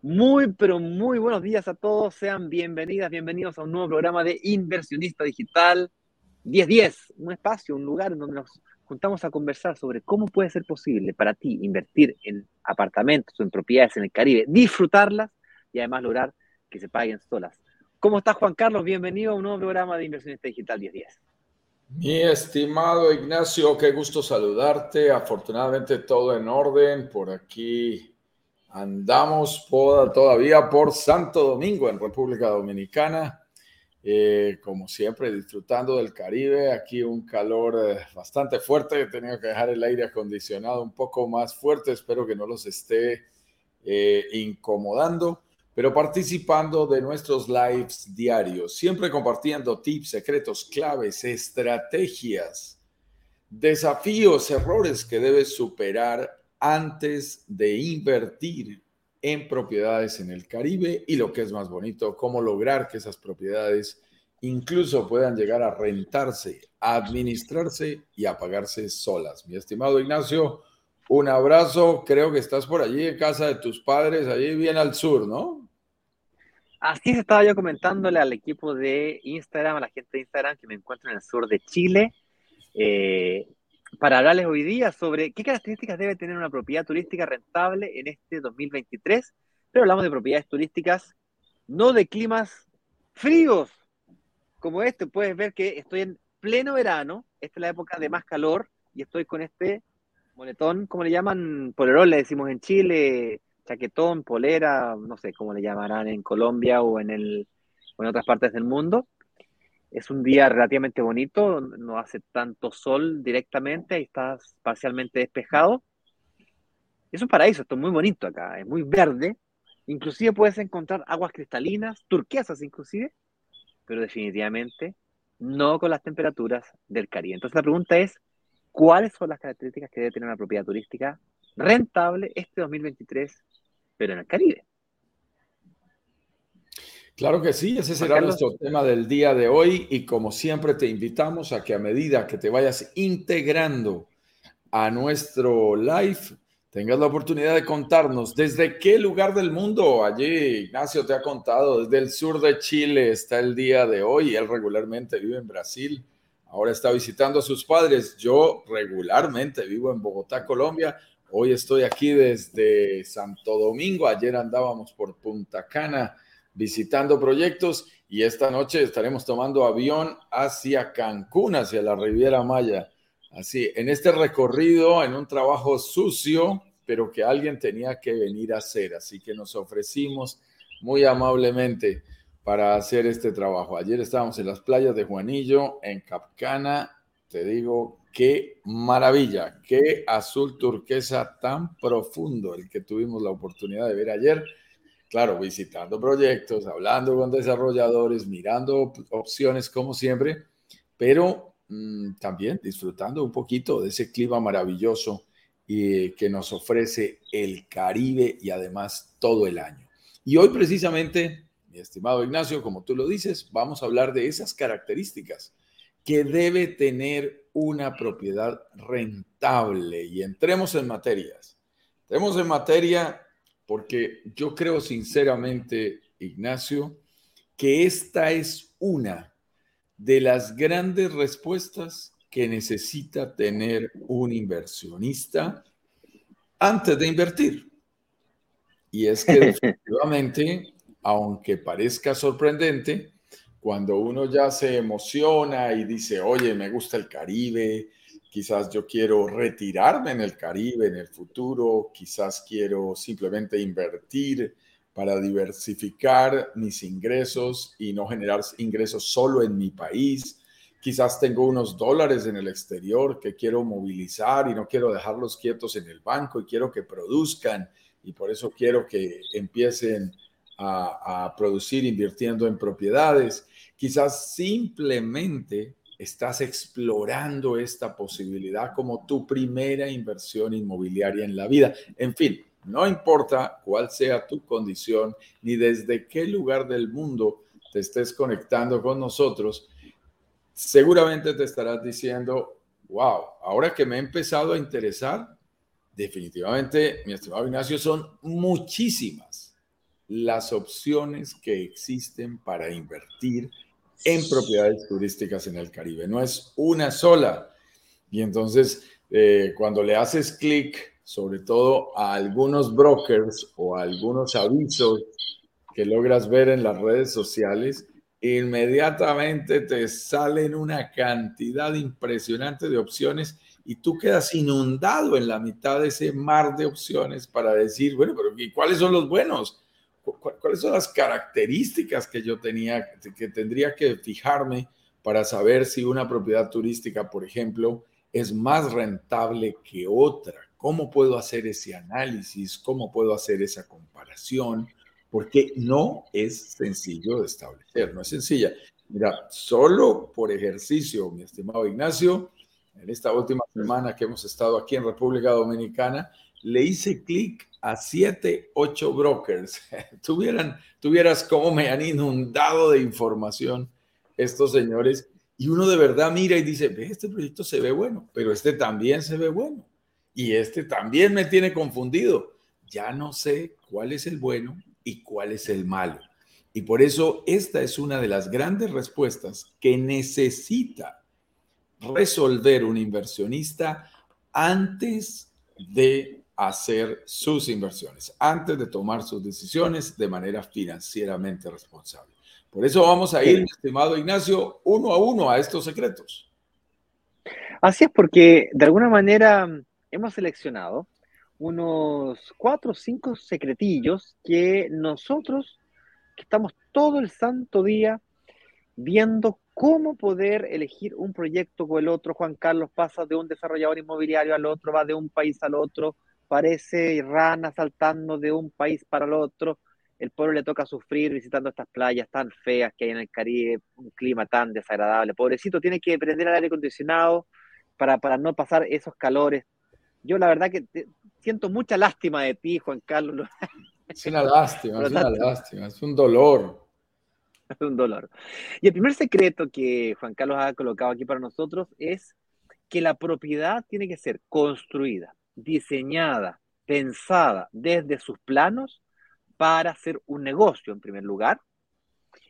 Muy, pero muy buenos días a todos. Sean bienvenidas, bienvenidos a un nuevo programa de Inversionista Digital 1010, un espacio, un lugar en donde nos juntamos a conversar sobre cómo puede ser posible para ti invertir en apartamentos o en propiedades en el Caribe, disfrutarlas y además lograr que se paguen solas. ¿Cómo estás, Juan Carlos? Bienvenido a un nuevo programa de Inversionista Digital 1010. Mi estimado Ignacio, qué gusto saludarte. Afortunadamente todo en orden por aquí Andamos todavía por Santo Domingo, en República Dominicana. Eh, como siempre, disfrutando del Caribe. Aquí un calor eh, bastante fuerte. He tenido que dejar el aire acondicionado un poco más fuerte. Espero que no los esté eh, incomodando, pero participando de nuestros lives diarios, siempre compartiendo tips, secretos, claves, estrategias, desafíos, errores que debes superar antes de invertir en propiedades en el Caribe y lo que es más bonito, cómo lograr que esas propiedades incluso puedan llegar a rentarse, a administrarse y a pagarse solas. Mi estimado Ignacio, un abrazo. Creo que estás por allí en casa de tus padres, allí bien al sur, ¿no? Así se estaba yo comentándole al equipo de Instagram, a la gente de Instagram que me encuentro en el sur de Chile. Eh, para hablarles hoy día sobre qué características debe tener una propiedad turística rentable en este 2023. Pero hablamos de propiedades turísticas, no de climas fríos como este. Puedes ver que estoy en pleno verano, esta es la época de más calor, y estoy con este moletón, como le llaman? Polerón, le decimos en Chile, chaquetón, polera, no sé cómo le llamarán en Colombia o en, o en otras partes del mundo es un día relativamente bonito, no hace tanto sol directamente, y está parcialmente despejado. Es un paraíso, esto es muy bonito acá, es muy verde. Inclusive puedes encontrar aguas cristalinas, turquesas inclusive, pero definitivamente no con las temperaturas del Caribe. Entonces la pregunta es, ¿cuáles son las características que debe tener una propiedad turística rentable este 2023, pero en el Caribe? Claro que sí, ese será nuestro tema del día de hoy y como siempre te invitamos a que a medida que te vayas integrando a nuestro live, tengas la oportunidad de contarnos desde qué lugar del mundo, allí Ignacio te ha contado, desde el sur de Chile está el día de hoy, él regularmente vive en Brasil, ahora está visitando a sus padres, yo regularmente vivo en Bogotá, Colombia, hoy estoy aquí desde Santo Domingo, ayer andábamos por Punta Cana visitando proyectos y esta noche estaremos tomando avión hacia Cancún, hacia la Riviera Maya. Así, en este recorrido, en un trabajo sucio, pero que alguien tenía que venir a hacer. Así que nos ofrecimos muy amablemente para hacer este trabajo. Ayer estábamos en las playas de Juanillo, en Capcana. Te digo, qué maravilla, qué azul turquesa tan profundo el que tuvimos la oportunidad de ver ayer claro, visitando proyectos, hablando con desarrolladores, mirando opciones como siempre, pero mm, también disfrutando un poquito de ese clima maravilloso que nos ofrece el Caribe y además todo el año. Y hoy precisamente, mi estimado Ignacio, como tú lo dices, vamos a hablar de esas características que debe tener una propiedad rentable. Y entremos en materias. Entremos en materia porque yo creo sinceramente, Ignacio, que esta es una de las grandes respuestas que necesita tener un inversionista antes de invertir. Y es que definitivamente, aunque parezca sorprendente, cuando uno ya se emociona y dice, oye, me gusta el Caribe, quizás yo quiero retirarme en el Caribe en el futuro, quizás quiero simplemente invertir para diversificar mis ingresos y no generar ingresos solo en mi país. Quizás tengo unos dólares en el exterior que quiero movilizar y no quiero dejarlos quietos en el banco y quiero que produzcan y por eso quiero que empiecen a, a producir invirtiendo en propiedades. Quizás simplemente estás explorando esta posibilidad como tu primera inversión inmobiliaria en la vida. En fin, no importa cuál sea tu condición ni desde qué lugar del mundo te estés conectando con nosotros, seguramente te estarás diciendo, wow, ahora que me he empezado a interesar, definitivamente, mi estimado Ignacio, son muchísimas las opciones que existen para invertir en propiedades turísticas en el Caribe. No es una sola. Y entonces, eh, cuando le haces clic, sobre todo a algunos brokers o a algunos avisos que logras ver en las redes sociales, inmediatamente te salen una cantidad impresionante de opciones y tú quedas inundado en la mitad de ese mar de opciones para decir, bueno, pero ¿y cuáles son los buenos? ¿Cuáles son las características que yo tenía, que tendría que fijarme para saber si una propiedad turística, por ejemplo, es más rentable que otra? ¿Cómo puedo hacer ese análisis? ¿Cómo puedo hacer esa comparación? Porque no es sencillo de establecer, no es sencilla. Mira, solo por ejercicio, mi estimado Ignacio, en esta última semana que hemos estado aquí en República Dominicana, le hice clic a siete, ocho brokers. Tuvieran, tuvieras como me han inundado de información estos señores y uno de verdad mira y dice, ve, este proyecto se ve bueno, pero este también se ve bueno y este también me tiene confundido. Ya no sé cuál es el bueno y cuál es el malo. Y por eso esta es una de las grandes respuestas que necesita resolver un inversionista antes de hacer sus inversiones, antes de tomar sus decisiones de manera financieramente responsable. Por eso vamos a ir, estimado Ignacio, uno a uno a estos secretos. Así es, porque de alguna manera hemos seleccionado unos cuatro o cinco secretillos que nosotros, que estamos todo el santo día viendo cómo poder elegir un proyecto con el otro. Juan Carlos pasa de un desarrollador inmobiliario al otro, va de un país al otro, parece rana saltando de un país para el otro. El pueblo le toca sufrir visitando estas playas tan feas que hay en el Caribe, un clima tan desagradable. Pobrecito, tiene que prender el aire acondicionado para, para no pasar esos calores. Yo la verdad que siento mucha lástima de ti, Juan Carlos. Es una lástima, es una lástima, es un dolor. Es un dolor. Y el primer secreto que Juan Carlos ha colocado aquí para nosotros es que la propiedad tiene que ser construida diseñada, pensada desde sus planos para hacer un negocio en primer lugar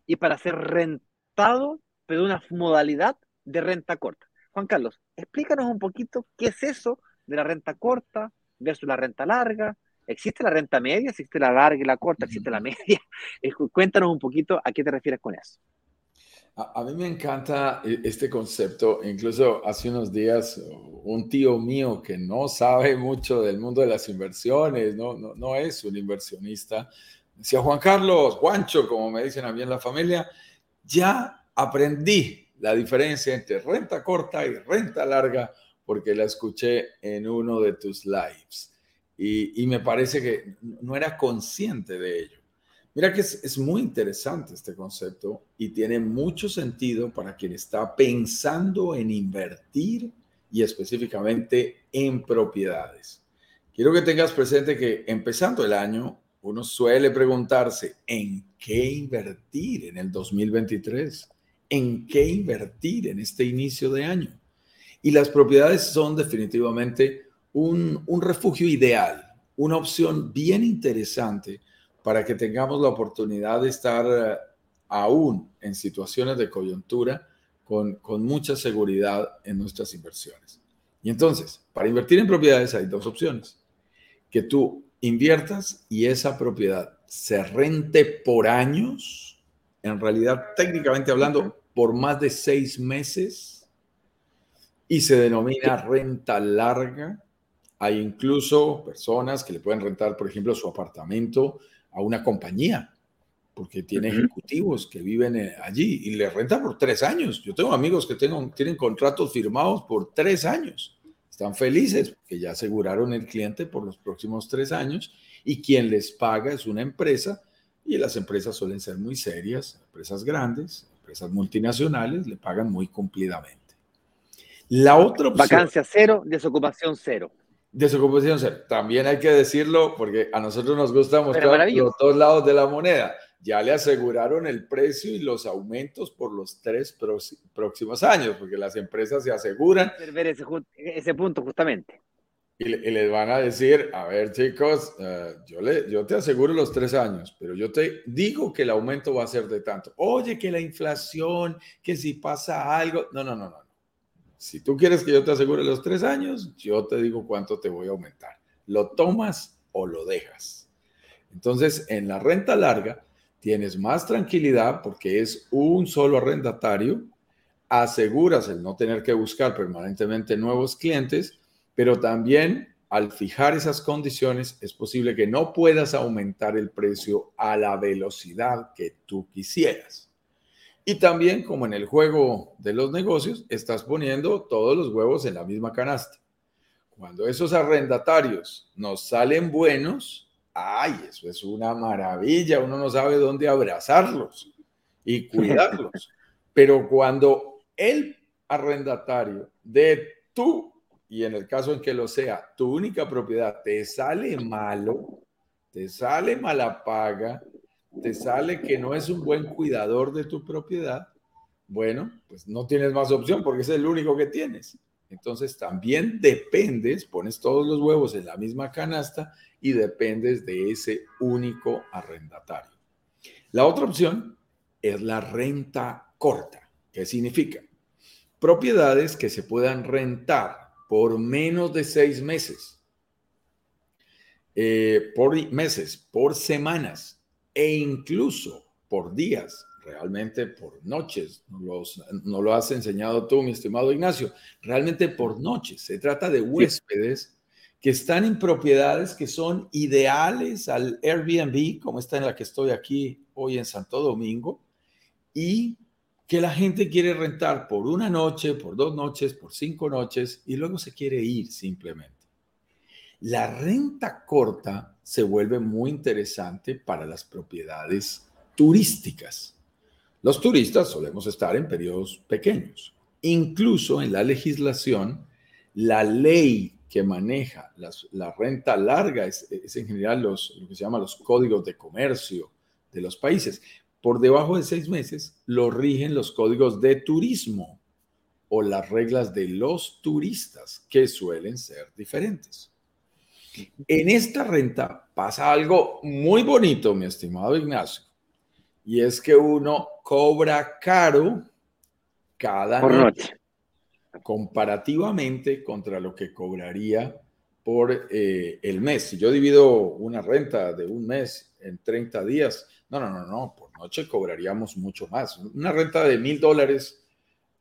y para ser rentado, pero una modalidad de renta corta. Juan Carlos, explícanos un poquito qué es eso de la renta corta versus la renta larga. ¿Existe la renta media? ¿Existe la larga y la corta? ¿Existe la media? Cuéntanos un poquito a qué te refieres con eso. A, mí me encanta e, este concepto. Incluso hace unos días un tío mío que no sabe mucho del mundo de las inversiones, no, es un inversionista, decía Juan Carlos, Juancho, como me dicen a mí en la familia, ya aprendí la diferencia entre renta corta y renta larga porque la escuché en uno de tus lives. Y me parece que no era consciente de ello. Mira que es, muy interesante este concepto y tiene mucho sentido para quien está pensando en invertir y específicamente en propiedades. Quiero que tengas presente que empezando el año, uno suele preguntarse, ¿en qué invertir en el 2023? ¿En qué invertir en este inicio de año? Y las propiedades son definitivamente un, refugio ideal, una opción bien interesante para que tengamos la oportunidad de estar eh, aún en situaciones de coyuntura con, con mucha seguridad en nuestras inversiones. Y entonces, para invertir en propiedades hay dos opciones. Que tú inviertas y esa propiedad se rente por años, en realidad técnicamente hablando, por más de seis meses, y se denomina renta larga. Hay incluso personas que le pueden rentar, por ejemplo, su apartamento a una compañía, porque tiene ejecutivos que viven eh, allí y le renta por tres años. Yo tengo amigos que tengo, tienen contratos firmados por tres años. Están felices porque ya aseguraron el cliente por los próximos tres años y quien les paga es una empresa y las empresas suelen ser muy serias, empresas grandes, empresas multinacionales le pagan muy cumplidamente. La otra opción. Vacancia cero, desocupación cero. Desocupación cero. También hay que decirlo porque a nosotros nos gusta mostrar los dos lados de la moneda. Ya le aseguraron el precio y los aumentos por los tres próximos años, porque las empresas se aseguran. Ver ese, ese punto justamente. Y, les van a decir, a ver chicos, eh, yo, le, yo te aseguro los tres años, pero yo te digo que el aumento va a ser de tanto. Oye, que la inflación, que si pasa algo. No, no, no, no. Si tú quieres que yo te asegure los tres años, yo te digo cuánto te voy a aumentar. ¿Lo tomas o lo dejas? Entonces, en la renta larga, tienes más tranquilidad porque es un solo arrendatario, aseguras el no tener que buscar permanentemente nuevos clientes pero también al fijar esas condiciones es posible que no puedas aumentar el precio a la velocidad que tú quisieras. Y también, como en el juego de los negocios, estás poniendo todos los huevos en la misma canasta. Cuando esos arrendatarios nos salen buenos, ay, eso es una maravilla, uno no sabe dónde abrazarlos y cuidarlos. Pero cuando el arrendatario de tu y en el caso en que lo sea, tu única propiedad te sale malo, te sale mala paga, te sale que no es un buen cuidador de tu propiedad, bueno, pues no tienes más opción porque es el único que tienes. Entonces también dependes, pones todos los huevos en la misma canasta y dependes de ese único arrendatario. La otra opción es la renta corta. ¿Qué significa? Propiedades que se puedan rentar por menos de seis meses, eh, por meses, por semanas e incluso por días, realmente por noches. no lo has enseñado tú, mi estimado Ignacio, realmente por noches. Se trata de huéspedes que están en propiedades que son ideales al Airbnb, como esta en la que estoy aquí hoy en Santo Domingo, y que la gente quiere rentar por una noche, por dos noches, por cinco noches y luego se quiere ir simplemente. La renta corta se vuelve muy interesante para las propiedades turísticas. Los turistas solemos estar en periodos pequeños. Incluso en la legislación, la ley que maneja la renta larga es, en general los, lo que se llama los códigos de comercio de los países. Por debajo de seis meses lo rigen los códigos de turismo o las reglas de los turistas, que suelen ser diferentes. En esta renta pasa algo muy bonito, mi estimado Ignacio, y es que uno cobra caro cada noche, comparativamente contra lo que cobraría por eh, el mes. Si yo divido una renta de un mes en 30 días, no, no, no, no, por noche cobraríamos mucho más. Una renta de mil dólares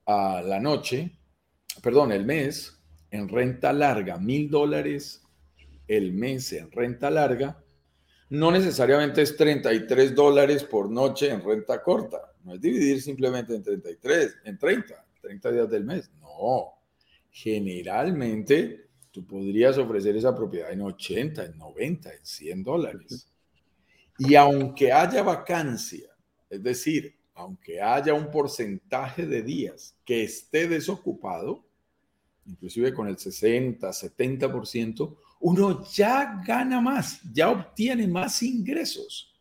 a la noche, perdón, el mes, en renta larga, mil dólares el mes en renta larga, no necesariamente es 33 dólares por noche en renta corta. No es dividir simplemente en 33, en 30, 30 días del mes. No. Generalmente tú podrías ofrecer esa propiedad en 80, en 90, en 100 dólares. Y aunque haya vacancia, es decir, aunque haya un porcentaje de días que esté desocupado, inclusive con el 60, 70%, uno ya gana más, ya obtiene más ingresos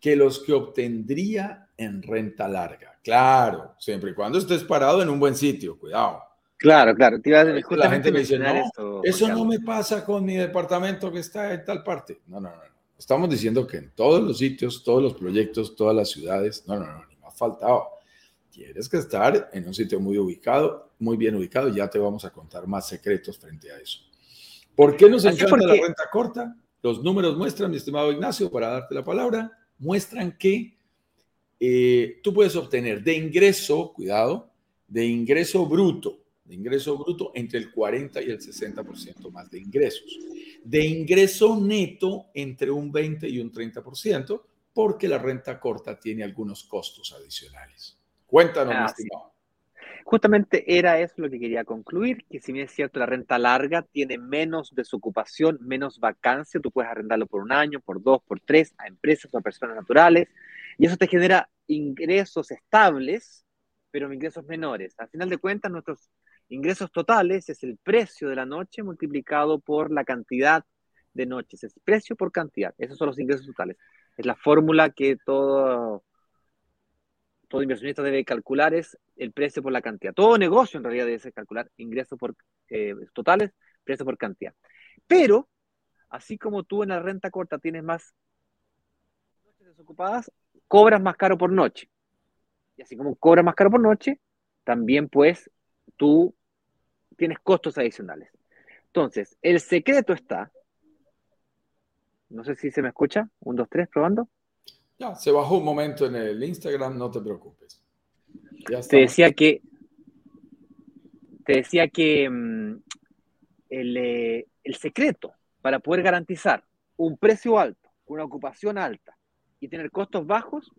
que los que obtendría en renta larga. Claro, siempre y cuando estés parado en un buen sitio, cuidado. Claro, claro. la gente me dice, no, eso no me pasa con mi departamento que está en tal parte. No, no, no. Estamos diciendo que en todos los sitios, todos los proyectos, todas las ciudades, no, no, no, ni me ha faltado. Tienes que estar en un sitio muy ubicado, muy bien ubicado, ya te vamos a contar más secretos frente a eso. ¿Por qué nos encanta la renta corta? Los números muestran, mi estimado Ignacio, para darte la palabra, muestran que eh, tú puedes obtener de ingreso, cuidado, de ingreso bruto, de ingreso bruto entre el 40 y el 60% más de ingresos. De ingreso neto entre un 20 y un 30%, porque la renta corta tiene algunos costos adicionales. Cuéntanos, ah, estimado. Justamente era eso lo que quería concluir, que si bien es cierto, la renta larga tiene menos desocupación, menos vacancia, tú puedes arrendarlo por un año, por dos, por tres, a empresas o a personas naturales. Y eso te genera ingresos estables, pero ingresos menores. Al final de cuentas, nuestros ingresos totales es el precio de la noche multiplicado por la cantidad de noches. Es precio por cantidad. Esos son los ingresos totales. Es la fórmula que todo, todo inversionista debe calcular, es el precio por la cantidad. Todo negocio en realidad debe calcular ingresos por, eh, totales, precio por cantidad. Pero, así como tú en la renta corta tienes más noches desocupadas, cobras más caro por noche. Y así como cobras más caro por noche, también pues tú tienes costos adicionales. Entonces, el secreto está, no sé si se me escucha, un, dos, tres, probando. Ya, se bajó un momento en el Instagram, no te preocupes. te decía que, te decía que mm, el, eh, el secreto para poder garantizar un precio alto, una ocupación alta y tener costos bajos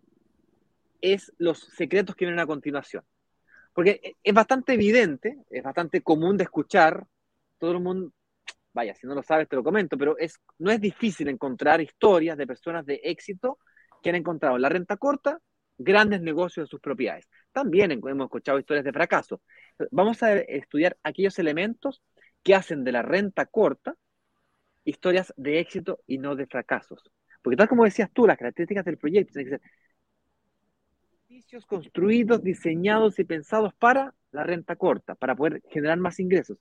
es los secretos que vienen a continuación. Porque es bastante evidente, es bastante común de escuchar, todo el mundo, vaya, si no lo sabes te lo comento, pero es, no es difícil encontrar historias de personas de éxito que han encontrado en la renta corta grandes negocios de sus propiedades. También hemos escuchado historias de fracaso. Vamos a estudiar aquellos elementos que hacen de la renta corta historias de éxito y no de fracasos. Porque tal como decías tú, las características del proyecto tienen que ser edificios construidos, diseñados y pensados para la renta corta, para poder generar más ingresos.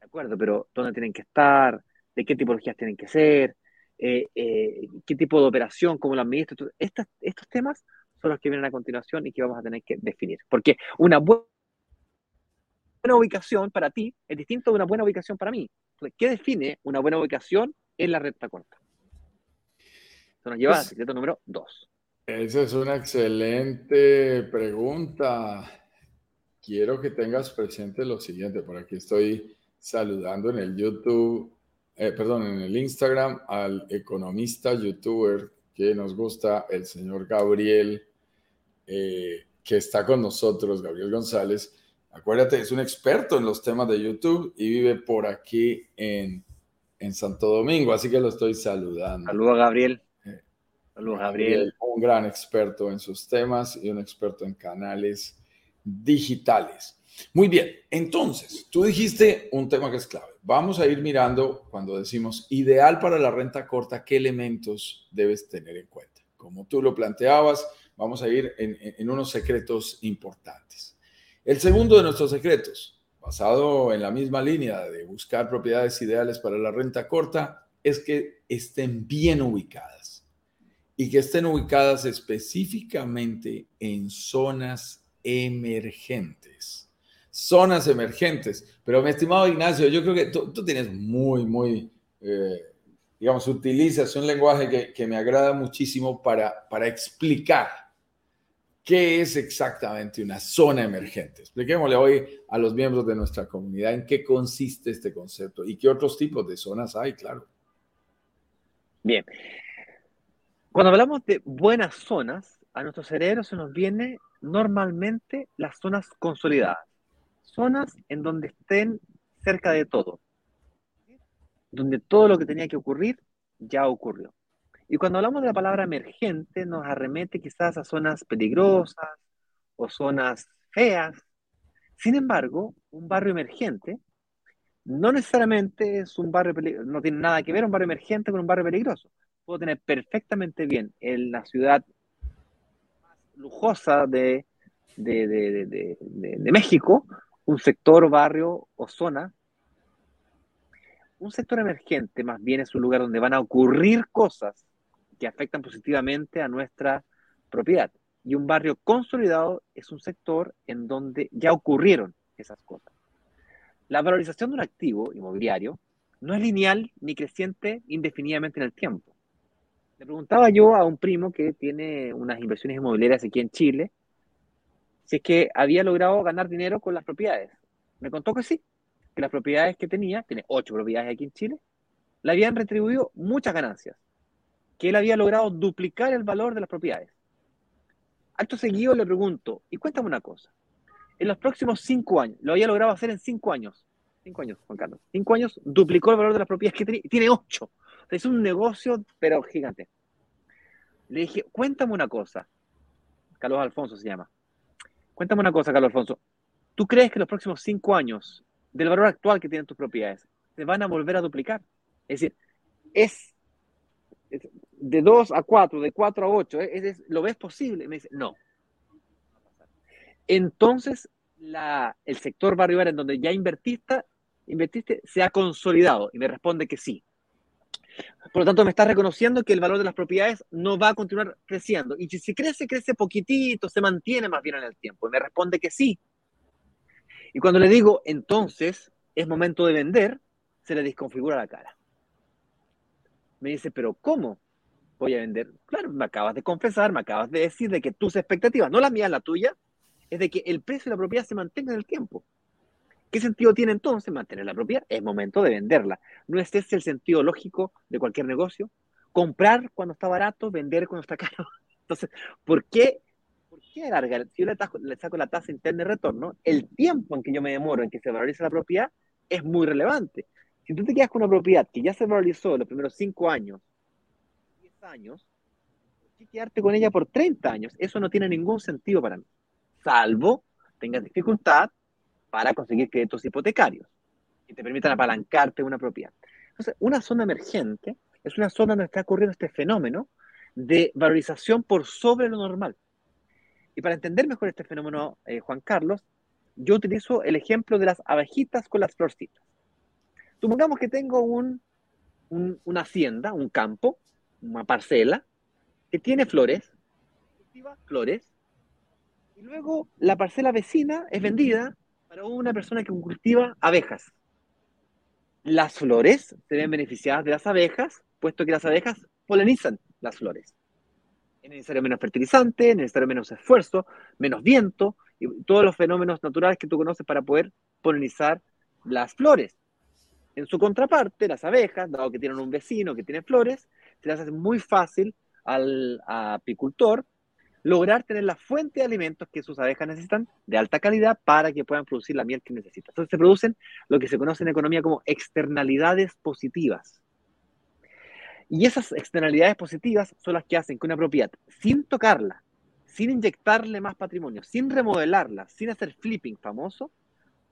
De acuerdo, pero ¿dónde tienen que estar? ¿De qué tipologías tienen que ser? Eh, eh, ¿Qué tipo de operación? ¿Cómo lo administro? Estos, estos temas son los que vienen a continuación y que vamos a tener que definir. Porque una buena ubicación para ti es distinto de una buena ubicación para mí. ¿Qué define una buena ubicación en la renta corta? Eso nos lleva al pues secreto número dos. Esa es una excelente pregunta. Quiero que tengas presente lo siguiente. Por aquí estoy saludando en el YouTube, eh, perdón, en el Instagram al economista youtuber que nos gusta, el señor Gabriel, eh, que está con nosotros, Gabriel González. Acuérdate, es un experto en los temas de YouTube y vive por aquí en, en Santo Domingo, así que lo estoy saludando. Saludos, Gabriel. Saludos, Gabriel. Un gran experto en sus temas y un experto en canales digitales. Muy bien, entonces, tú dijiste un tema que es clave. Vamos a ir mirando cuando decimos ideal para la renta corta, qué elementos debes tener en cuenta. Como tú lo planteabas, vamos a ir en, unos secretos importantes. El segundo de nuestros secretos, basado en la misma línea de buscar propiedades ideales para la renta corta, es que estén bien ubicadas y que estén ubicadas específicamente en zonas emergentes. Zonas emergentes. Pero mi estimado Ignacio, yo creo que tú, tienes muy, muy, eh, digamos, utilizas un lenguaje que, que, me agrada muchísimo para, para explicar qué es exactamente una zona emergente. Expliquémosle hoy a los miembros de nuestra comunidad en qué consiste este concepto y qué otros tipos de zonas hay, claro. Bien, cuando hablamos de buenas zonas, a nuestro cerebro se nos viene normalmente las zonas consolidadas, zonas en donde estén cerca de todo, donde todo lo que tenía que ocurrir ya ocurrió. Y cuando hablamos de la palabra emergente, nos arremete quizás a zonas peligrosas o zonas feas. Sin embargo, un barrio emergente no necesariamente es un barrio no tiene nada que ver un barrio emergente con un barrio peligroso puedo tener perfectamente bien en la ciudad más lujosa de, de, México, un sector, barrio o zona. Un sector emergente más bien es un lugar donde van a ocurrir cosas que afectan positivamente a nuestra propiedad. Y un barrio consolidado es un sector en donde ya ocurrieron esas cosas. La valorización de un activo inmobiliario no es lineal ni creciente indefinidamente en el tiempo. Le preguntaba yo a un primo que tiene unas inversiones inmobiliarias aquí en Chile, si es que había logrado ganar dinero con las propiedades. Me contó que sí, que las propiedades que tenía, tiene ocho propiedades aquí en Chile, le habían retribuido muchas ganancias, que él había logrado duplicar el valor de las propiedades. Acto seguido le pregunto, y cuéntame una cosa, en los próximos cinco años, lo había logrado hacer en cinco años, cinco años, Juan Carlos, cinco años duplicó el valor de las propiedades que tenía, tiene ocho es un negocio, pero gigante. Le dije, cuéntame una cosa. Carlos Alfonso se llama. Cuéntame una cosa, Carlos Alfonso. ¿Tú crees que los próximos cinco años, del valor actual que tienen tus propiedades, se van a volver a duplicar? Es decir, es, de 2 a 4, de 4 a 8, ¿lo ves posible? me dice, no. Entonces, el sector barrio en donde ya invertiste se ha consolidado y me responde que sí. Por lo tanto, me está reconociendo que el valor de las propiedades no va a continuar creciendo. Y si crece, crece poquitito, se mantiene más bien en el tiempo. Y me responde que sí. Y cuando le digo, entonces, es momento de vender, se le desconfigura la cara. Me dice, pero ¿cómo voy a vender? Claro, me acabas de confesar, me acabas de decir de que tus expectativas, no las mías, la tuya, es de que el precio de la propiedad se mantenga en el tiempo. ¿Qué sentido tiene entonces mantener la propiedad? Es momento de venderla. ¿No es ese el sentido lógico de cualquier negocio? Comprar cuando está barato, vender cuando está caro. Entonces, ¿por qué, por qué alargar? Si yo le, le saco la tasa interna de retorno, el tiempo en que yo me demoro en que se valorice la propiedad es muy relevante. Si tú te quedas con una propiedad que ya se valorizó en los primeros 5 años, 10 años, ¿por qué quedarte con ella por 30 años? Eso no tiene ningún sentido para mí. Salvo tengas dificultad para conseguir créditos hipotecarios que te permitan apalancarte una propiedad. Entonces, una zona emergente es una zona donde está ocurriendo este fenómeno de valorización por sobre lo normal. Y para entender mejor este fenómeno, eh, Juan Carlos, yo utilizo el ejemplo de las abejitas con las florcitas. Supongamos que tengo un, una hacienda, un campo, una parcela, que tiene flores, flores, y luego la parcela vecina es vendida para una persona que cultiva abejas. Las flores se ven beneficiadas de las abejas, puesto que las abejas polinizan las flores. Es necesario menos fertilizante, es necesario menos esfuerzo, menos viento y todos los fenómenos naturales que tú conoces para poder polinizar las flores. En su contraparte, las abejas, dado que tienen un vecino que tiene flores, se les hace muy fácil al apicultor lograr tener la fuente de alimentos que sus abejas necesitan de alta calidad para que puedan producir la miel que necesitan. Entonces se producen lo que se conoce en economía como externalidades positivas. Y esas externalidades positivas son las que hacen que una propiedad, sin tocarla, sin inyectarle más patrimonio, sin remodelarla, sin hacer flipping famoso,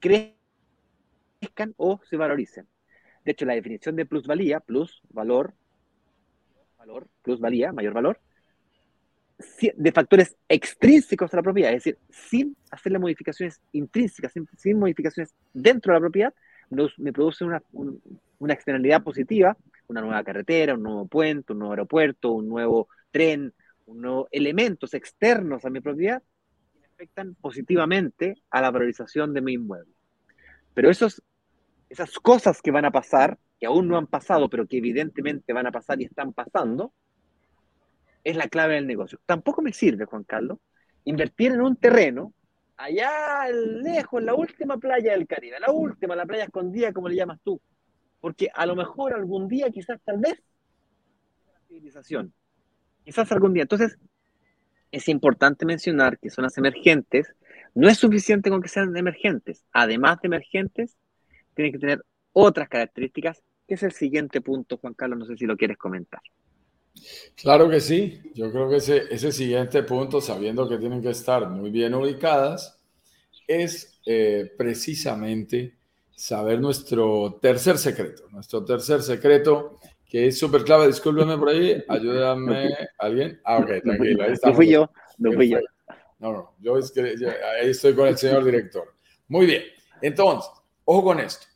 crezcan o se valoricen. De hecho, la definición de plusvalía, plus, valor, valor, plusvalía, mayor valor, de factores extrínsecos a la propiedad, es decir, sin hacerle modificaciones intrínsecas, sin, modificaciones dentro de la propiedad, me produce una, una, externalidad positiva, una nueva carretera, un nuevo puente, un nuevo aeropuerto, un nuevo tren, unos elementos externos a mi propiedad que afectan positivamente a la valorización de mi inmueble. Pero esos, esas cosas que van a pasar, que aún no han pasado, pero que evidentemente van a pasar y están pasando, es la clave del negocio. Tampoco me sirve, Juan Carlos, invertir en un terreno allá lejos, en la última playa del Caribe, la última, la playa escondida, como le llamas tú. Porque a lo mejor algún día, quizás tal vez, civilización. Quizás algún día. Entonces, es importante mencionar que zonas emergentes no es suficiente con que sean emergentes. Además de emergentes, tienen que tener otras características, que es el siguiente punto, Juan Carlos, no sé si lo quieres comentar. Claro que sí. Yo creo que ese, ese siguiente punto, sabiendo que tienen que estar muy bien ubicadas, es eh, precisamente saber nuestro tercer secreto. Nuestro tercer secreto, que es súper clave. Discúlpeme por ahí. Ayúdame. ¿Alguien? Ah, ok, tranquilo. Ahí no fui yo. No fui yo. No, no. Yo es que, ahí estoy con el señor director. Muy bien. Entonces, ojo con esto.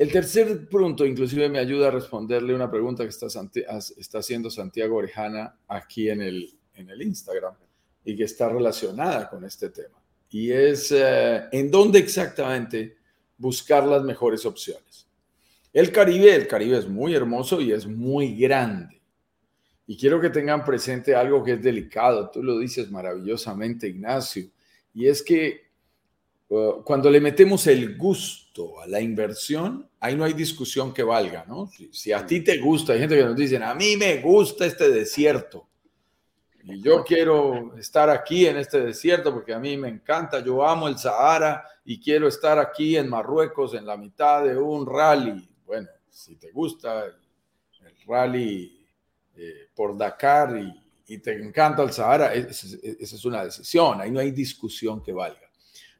El tercer punto inclusive me ayuda a responderle una pregunta que está, haciendo Santiago Orejana aquí en el, en el Instagram y que está relacionada con este tema. Y es eh, en dónde exactamente buscar las mejores opciones. El Caribe, el Caribe es muy hermoso y es muy grande. Y quiero que tengan presente algo que es delicado. Tú lo dices maravillosamente, Ignacio. Y es que uh, cuando le metemos el gusto, a la inversión, ahí no hay discusión que valga, ¿no? Si, a ti te gusta, hay gente que nos dice, a mí me gusta este desierto. Y yo quiero estar aquí en este desierto porque a mí me encanta, yo amo el Sahara y quiero estar aquí en Marruecos en la mitad de un rally. Bueno, si te gusta el, rally eh, por Dakar y, y te encanta el Sahara, esa es una decisión, ahí no hay discusión que valga.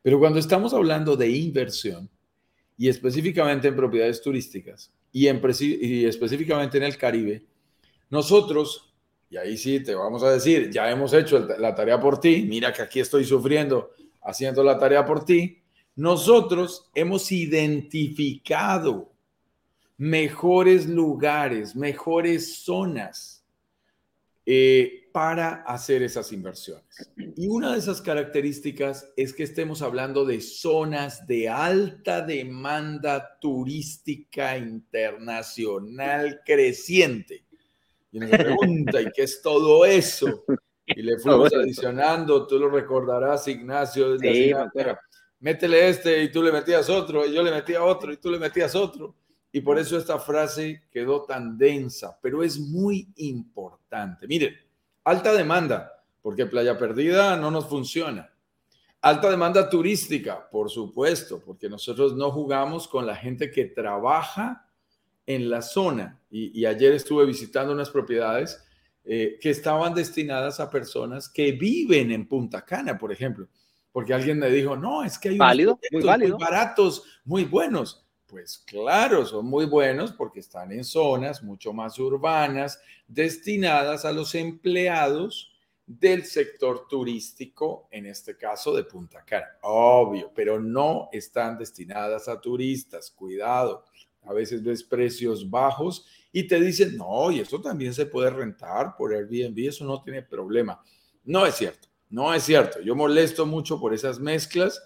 Pero cuando estamos hablando de inversión, y específicamente en propiedades turísticas, y, en, y específicamente en el Caribe, nosotros, y ahí sí te vamos a decir, ya hemos hecho la tarea por ti, mira que aquí estoy sufriendo haciendo la tarea por ti, nosotros hemos identificado mejores lugares, mejores zonas eh, para hacer esas inversiones. Y una de esas características es que estemos hablando de zonas de alta demanda turística internacional creciente. Y nos pregunta, ¿y qué es todo eso? Y le fuimos adicionando, tú lo recordarás, Ignacio, sí, métele este y tú le metías otro, y yo le metía otro y tú le metías otro. Y por eso esta frase quedó tan densa, pero es muy importante. Miren, alta demanda, porque Playa Perdida no nos funciona. Alta demanda turística, por supuesto, porque nosotros no jugamos con la gente que trabaja en la zona. Y, ayer estuve visitando unas propiedades eh, que estaban destinadas a personas que viven en Punta Cana, por ejemplo. Porque alguien me dijo, no, es que hay válido, muy, válido. muy baratos, muy buenos. Pues claro, son muy buenos porque están en zonas mucho más urbanas, destinadas a los empleados del sector turístico, en este caso de Punta Cana. Obvio, pero no están destinadas a turistas. Cuidado, a veces ves precios bajos y te dicen, no, y eso también se puede rentar por Airbnb, eso no tiene problema. No es cierto, no es cierto. Yo molesto mucho por esas mezclas,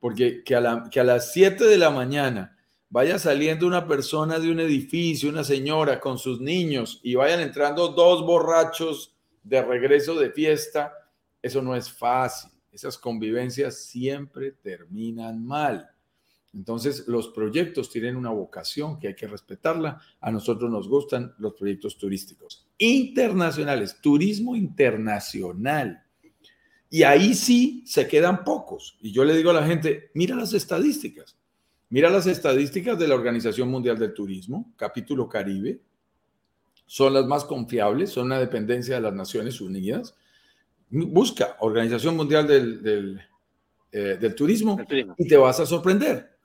porque que a, que a las 7 de la mañana vaya saliendo una persona de un edificio, una señora con sus niños y vayan entrando dos borrachos de regreso de fiesta, eso no es fácil. Esas convivencias siempre terminan mal. Entonces, los proyectos tienen una vocación que hay que respetarla. A nosotros nos gustan los proyectos turísticos internacionales, turismo internacional. Y ahí sí se quedan pocos. Y yo le digo a la gente, mira las estadísticas. Mira las estadísticas de la Organización Mundial del Turismo, capítulo Caribe. Son las más confiables, son una dependencia de las Naciones Unidas. Busca Organización Mundial del, eh, turismo y te vas a sorprender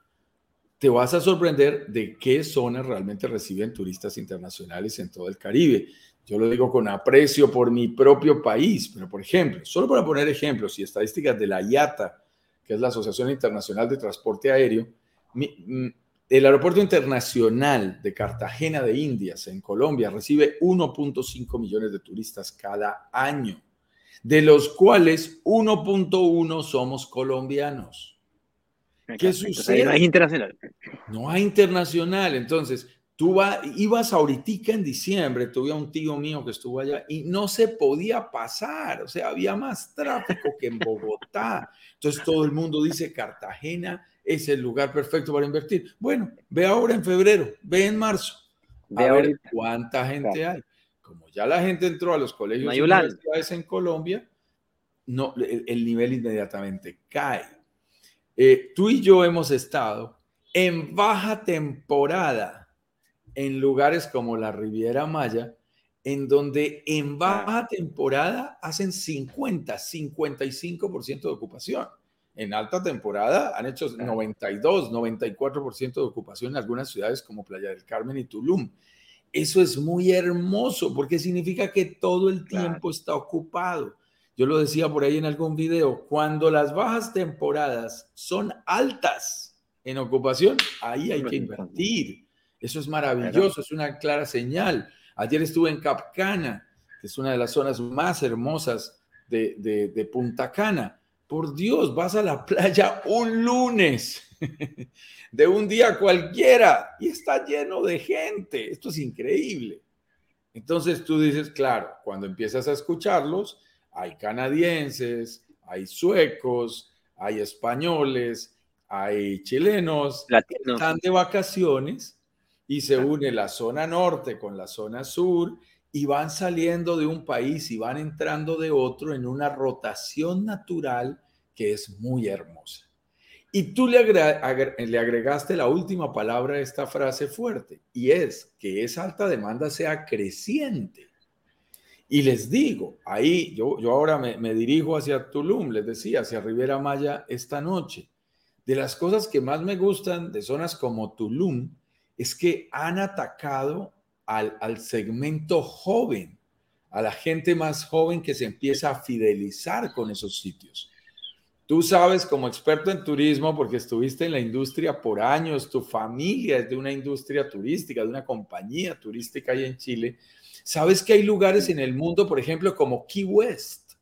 te vas a sorprender de qué zonas realmente reciben turistas internacionales en todo el Caribe. Yo lo digo con aprecio por mi propio país, pero por ejemplo, solo para poner ejemplos y estadísticas de la IATA, que es la Asociación Internacional de Transporte Aéreo, mm, el Aeropuerto Internacional de Cartagena de Indias en Colombia recibe 1.5 millones de turistas cada año, de los cuales 1.1 somos colombianos. ¿Qué sucede? no hay internacional. No hay internacional. Entonces, tú ibas ahorita en diciembre, tuve un tío mío que estuvo allá y no se podía pasar. O sea, había más tráfico que en Bogotá. Entonces, todo el mundo dice Cartagena es el lugar perfecto para invertir. Bueno, ve ahora en febrero, ve en marzo. A ver cuánta gente hay. Como ya la gente entró a los colegios y universidades en Colombia, no, el nivel inmediatamente cae. Eh, tú y yo hemos estado en baja temporada en lugares como la Riviera Maya, en donde en baja temporada hacen 50, 55% de ocupación. En alta temporada han hecho 92, 94% de ocupación en algunas ciudades como Playa del Carmen y Tulum. Eso es muy hermoso porque significa que todo el tiempo está ocupado. Yo lo decía por ahí en algún video, cuando las bajas temporadas son altas en ocupación, ahí hay que invertir. Eso es maravilloso, es una clara señal. Ayer estuve en Capcana, que es una de las zonas más hermosas de, de Punta Cana. Por Dios, vas a la playa un lunes de un día cualquiera y está lleno de gente. Esto es increíble. Entonces tú dices, claro, cuando empiezas a escucharlos, hay canadienses, hay suecos, hay españoles, hay chilenos, Latinos. están de vacaciones y se une la zona norte con la zona sur y van saliendo de un país y van entrando de otro en una rotación natural que es muy hermosa. Y tú le, agregaste la última palabra a esta frase fuerte, y es que esa alta demanda sea creciente. Y les digo, ahí yo, yo ahora me, me dirijo hacia Tulum, les decía, hacia Rivera Maya esta noche. De las cosas que más me gustan de zonas como Tulum es que han atacado al, al segmento joven, a la gente más joven que se empieza a fidelizar con esos sitios. Tú sabes como experto en turismo, porque estuviste en la industria por años, tu familia es de una industria turística, de una compañía turística ahí en Chile, sabes que hay lugares en el mundo, por ejemplo, como Key West,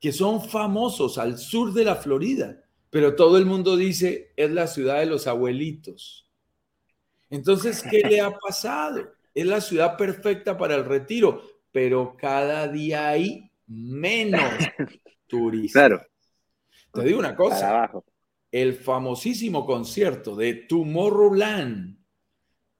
que son famosos al sur de la Florida, pero todo el mundo dice es la ciudad de los abuelitos. Entonces, ¿qué le ha pasado? Es la ciudad perfecta para el retiro, pero cada día hay menos turistas. Claro. Te digo una cosa. El famosísimo concierto de Tomorrowland,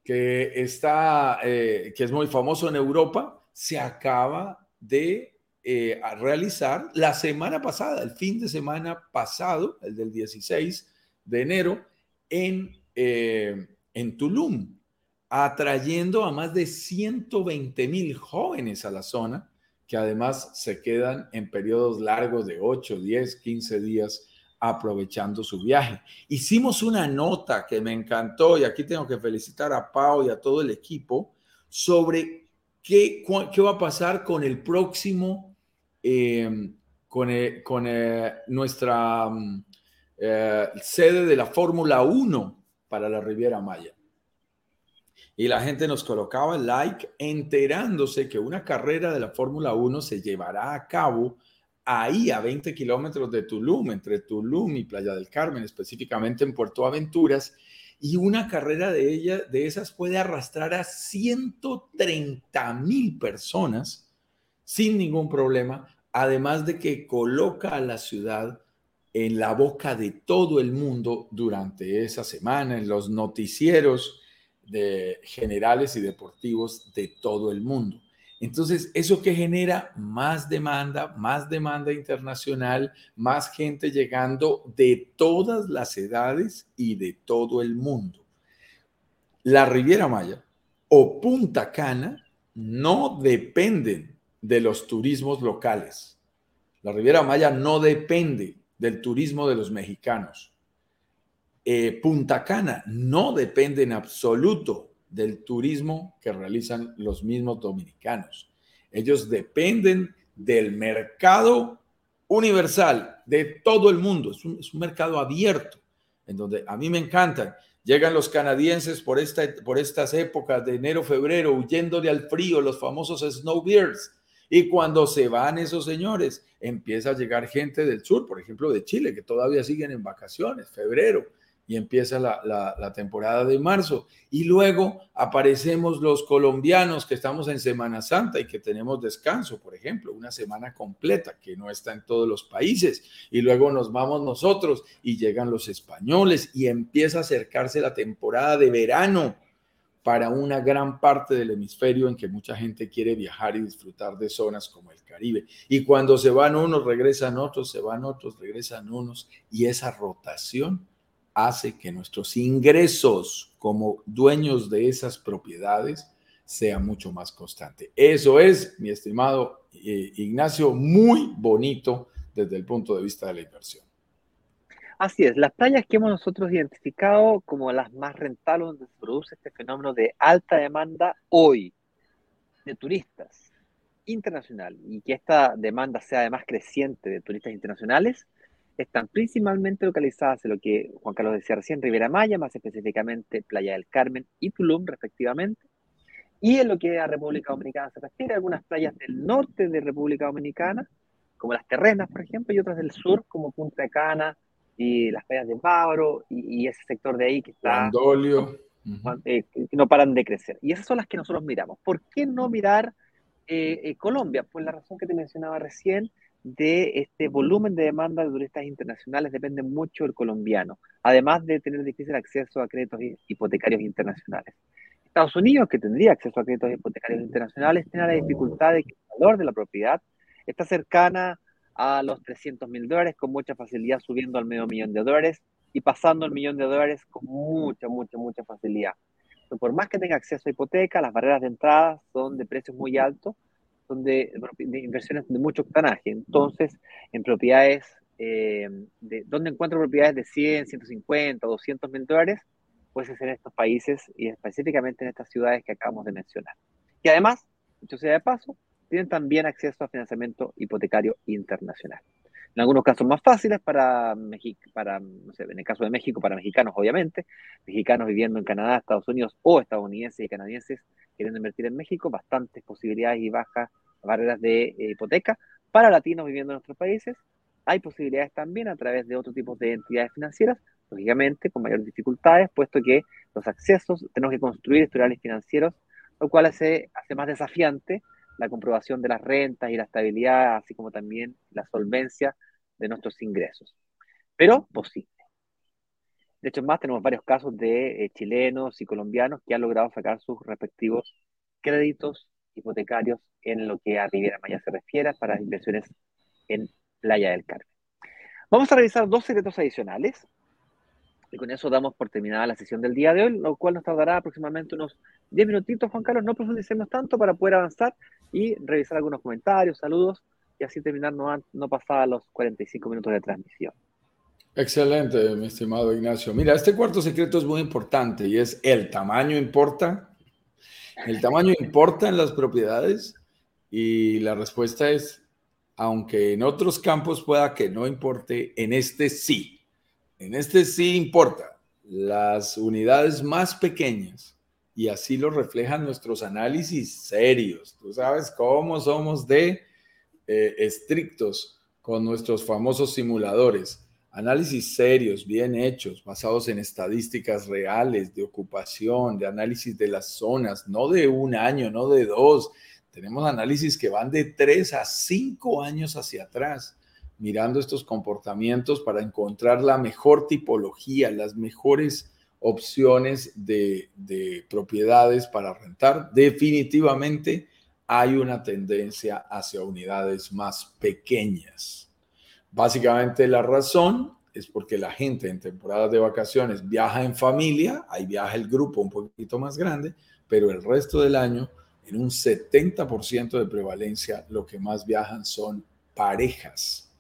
que está, eh, que es muy famoso en Europa, se acaba de eh, realizar la semana pasada, el fin de semana pasado, el del 16 de enero, en, eh, en Tulum, atrayendo a más de 120 mil jóvenes a la zona que además se quedan en periodos largos de 8, 10, 15 días aprovechando su viaje. Hicimos una nota que me encantó y aquí tengo que felicitar a Pau y a todo el equipo sobre qué, qué va a pasar con el próximo, eh, con, eh, con eh, nuestra mm, sede de la Fórmula 1 para la Riviera Maya y la gente nos colocaba like enterándose que una carrera de la Fórmula 1 se llevará a cabo ahí a 20 kilómetros de Tulum, entre Tulum y Playa del Carmen, específicamente en Puerto Aventuras, y una carrera de ella, de esas puede arrastrar a 130 mil personas sin ningún problema, además de que coloca a la ciudad en la boca de todo el mundo durante esa semana, en los noticieros, de generales y deportivos de todo el mundo. Entonces, ¿eso que genera? Más demanda, más demanda internacional, más gente llegando de todas las edades y de todo el mundo. La Riviera Maya o Punta Cana no dependen de los turismos locales. La Riviera Maya no depende del turismo de los mexicanos. Eh, Punta Cana no depende en absoluto del turismo que realizan los mismos dominicanos. Ellos dependen del mercado universal de todo el mundo. Es un, mercado abierto, en donde a mí me encantan. Llegan los canadienses por, esta, por estas épocas de enero, febrero, huyéndole al frío, los famosos snowbeards. Y cuando se van esos señores, empieza a llegar gente del sur, por ejemplo, de Chile, que todavía siguen en vacaciones, febrero y empieza la, temporada de marzo. Y luego aparecemos los colombianos que estamos en Semana Santa y que tenemos descanso, por ejemplo, una semana completa que no está en todos los países. Y luego nos vamos nosotros y llegan los españoles y empieza a acercarse la temporada de verano para una gran parte del hemisferio en que mucha gente quiere viajar y disfrutar de zonas como el Caribe. Y cuando se van unos, regresan otros, se van otros, regresan unos. Y esa rotación hace que nuestros ingresos como dueños de esas propiedades sea mucho más constante. Eso es, mi estimado eh, Ignacio, muy bonito desde el punto de vista de la inversión. Así es, las playas que hemos nosotros identificado como las más rentables donde se produce este fenómeno de alta demanda hoy de turistas internacionales y que esta demanda sea además creciente de turistas internacionales, están principalmente localizadas en lo que Juan Carlos decía recién, Rivera Maya, más específicamente Playa del Carmen y Tulum, respectivamente. Y en lo que a República Dominicana se refiere, algunas playas del norte de República Dominicana, como las Terrenas, por ejemplo, y otras del sur, como Punta Cana y las playas de Bávaro y, ese sector de ahí que está... Eh, que no paran de crecer. Y esas son las que nosotros miramos. ¿Por qué no mirar eh, eh, Colombia? Pues la razón que te mencionaba recién, de este volumen de demanda de turistas internacionales depende mucho del colombiano, además de tener difícil acceso a créditos hipotecarios internacionales. Estados Unidos, que tendría acceso a créditos hipotecarios internacionales, tiene la dificultad de que el valor de la propiedad está cercana a los 300 mil dólares, con mucha facilidad subiendo al medio millón de dólares y pasando el millón de dólares con mucha, mucha, mucha facilidad. por más que tenga acceso a hipoteca, las barreras de entrada son de precios muy altos donde de inversiones de mucho octanaje. Entonces, en propiedades, eh, de, donde encuentro propiedades de 100, 150, 200 mil dólares, pues es en estos países y específicamente en estas ciudades que acabamos de mencionar. Y además, dicho sea de paso, tienen también acceso a financiamiento hipotecario internacional. En algunos casos más fáciles para, México, para no sé, en el caso de México, para mexicanos, obviamente, mexicanos viviendo en Canadá, Estados Unidos o estadounidenses y canadienses queriendo invertir en México, bastantes posibilidades y bajas barreras de eh, hipoteca. Para latinos viviendo en nuestros países, hay posibilidades también a través de otro tipo de entidades financieras, lógicamente con mayores dificultades, puesto que los accesos tenemos que construir historiales financieros, lo cual hace, hace más desafiante la comprobación de las rentas y la estabilidad, así como también la solvencia de nuestros ingresos. Pero posible. De hecho, más tenemos varios casos de eh, chilenos y colombianos que han logrado sacar sus respectivos créditos hipotecarios en lo que a Riviera Maya se refiere para inversiones en Playa del Carmen. Vamos a revisar dos secretos adicionales y con eso damos por terminada la sesión del día de hoy, lo cual nos tardará aproximadamente unos 10 minutitos, Juan Carlos. No profundicemos tanto para poder avanzar y revisar algunos comentarios, saludos y así terminar no, no pasar los 45 minutos de transmisión. Excelente, mi estimado Ignacio. Mira, este cuarto secreto es muy importante y es el tamaño importa. El tamaño importa en las propiedades y la respuesta es, aunque en otros campos pueda que no importe, en este sí. En este sí importa. Las unidades más pequeñas, y así lo reflejan nuestros análisis serios. Tú sabes cómo somos de eh, estrictos con nuestros famosos simuladores. Análisis serios, bien hechos, basados en estadísticas reales de ocupación, de análisis de las zonas, no de un año, no de dos. Tenemos análisis que van de tres a cinco años hacia atrás mirando estos comportamientos para encontrar la mejor tipología, las mejores opciones de, propiedades para rentar. Definitivamente hay una tendencia hacia unidades más pequeñas. Básicamente la razón es porque la gente en temporadas de vacaciones viaja en familia, ahí viaja el grupo un poquito más grande, pero el resto del año, en un 70% de prevalencia, lo que más viajan son parejas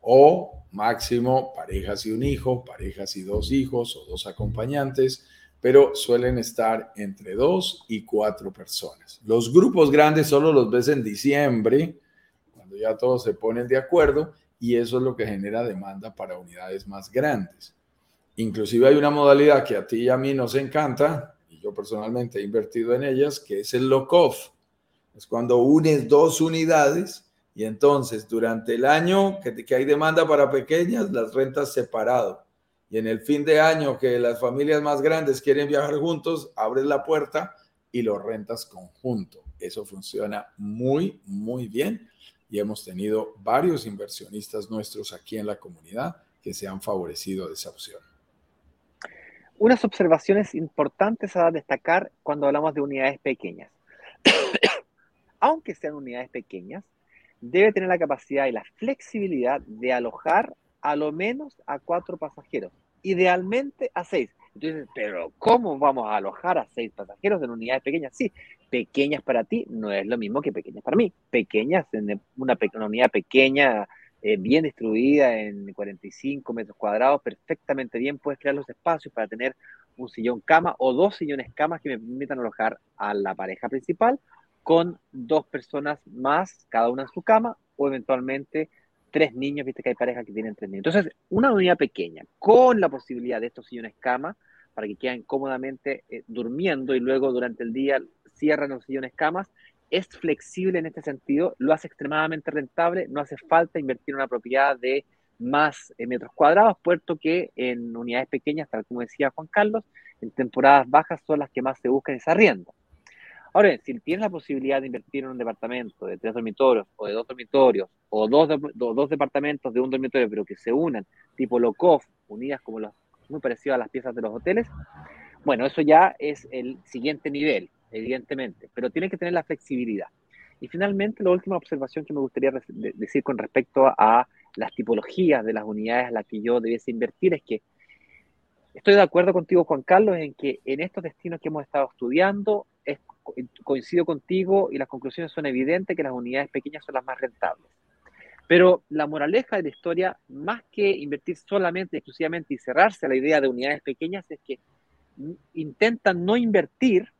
o máximo parejas y un hijo, parejas y dos hijos o dos acompañantes, pero suelen estar entre dos y cuatro personas. Los grupos grandes solo los ves en diciembre, cuando ya todos se ponen de acuerdo, y eso es lo que genera demanda para unidades más grandes. Inclusive hay una modalidad que a ti y a mí nos encanta, y yo personalmente he invertido en ellas, que es el lock-off. Es cuando unes dos unidades y entonces, durante el año que, que, hay demanda para pequeñas, las rentas separado. Y en el fin de año que las familias más grandes quieren viajar juntos, abres la puerta y lo rentas conjunto. Eso funciona muy, muy bien. Y hemos tenido varios inversionistas nuestros aquí en la comunidad que se han favorecido de esa opción. Unas observaciones importantes a destacar cuando hablamos de unidades pequeñas. Aunque sean unidades pequeñas, debe tener la capacidad y la flexibilidad de alojar a lo menos a cuatro pasajeros, idealmente a seis. Entonces, pero ¿cómo vamos a alojar a seis pasajeros en unidades pequeñas? Sí, pequeñas para ti no es lo mismo que pequeñas para mí. Pequeñas en una, unidad pequeña, eh, bien distribuida en 45 metros cuadrados, perfectamente bien puedes crear los espacios para tener un sillón cama o dos sillones camas que me permitan alojar a la pareja principal con dos personas más, cada una en su cama, o eventualmente tres niños, viste que hay parejas que tienen tres niños. Entonces, una unidad pequeña, con la posibilidad de estos sillones cama, para que queden cómodamente eh, durmiendo y luego durante el día cierran los sillones camas, es flexible en este sentido, lo hace extremadamente rentable, no hace falta invertir en una propiedad de más eh, metros cuadrados, puesto que en unidades pequeñas, tal como decía Juan Carlos, en temporadas bajas son las que más se buscan esa rienda. Ahora si tienes la posibilidad de invertir en un departamento de tres dormitorios o de dos dormitorios o dos, dos departamentos de un dormitorio, pero que se unan, tipo low-cost, unidas como los, muy parecido a las piezas de los hoteles, bueno, eso ya es el siguiente nivel, evidentemente, pero tiene que tener la flexibilidad. Y finalmente, la última observación que me gustaría decir con respecto a las tipologías de las unidades a las que yo debiese invertir es que estoy de acuerdo contigo, Juan Carlos, en que en estos destinos que hemos estado estudiando, coincido contigo y las conclusiones son evidentes que las unidades pequeñas son las más rentables. Pero la moraleja de la historia, más que invertir solamente, exclusivamente y cerrarse a la idea de unidades pequeñas, es que intentan no invertir